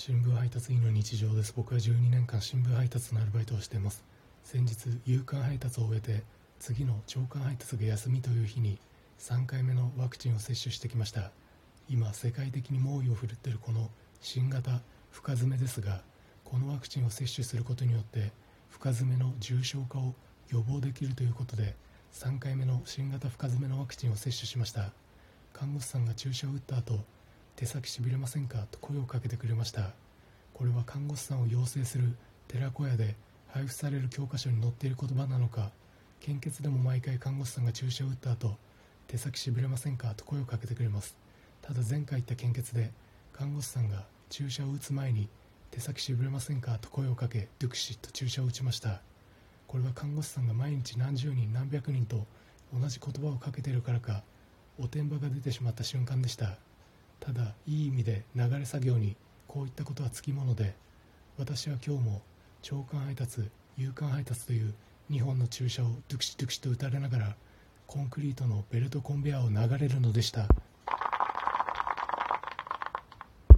新聞配達員の日常です。僕は12年間新聞配達のアルバイトをしています。先日夕刊配達を終えて次の朝刊配達が休みという日に3回目のワクチンを接種してきました。今世界的に猛威を振るっているこの新型深爪ですがこのワクチンを接種することによって深爪の重症化を予防できるということで3回目の新型深爪のワクチンを接種しました。看護師さんが注射を打った後手先しびれませんか？と声をかけてくれました。これは看護師さんを養成する寺子屋で配布される教科書に載っている言葉なのか？献血でも毎回看護師さんが注射を打った後手先しびれませんか？と声をかけてくれます。ただ前回行った献血で看護師さんが注射を打つ前に手先しびれませんか？と声をかけドゥクシッと注射を打ちました。これは看護師さんが毎日何十人何百人と同じ言葉をかけているからかおてんばが出てしまった瞬間でした。ただいい意味で流れ作業にこういったことはつきもので私は今日も長官配達夕刊配達という2本の注射をドゥクシドゥクシと打たれながらコンクリートのベルトコンベヤーを流れるのでした。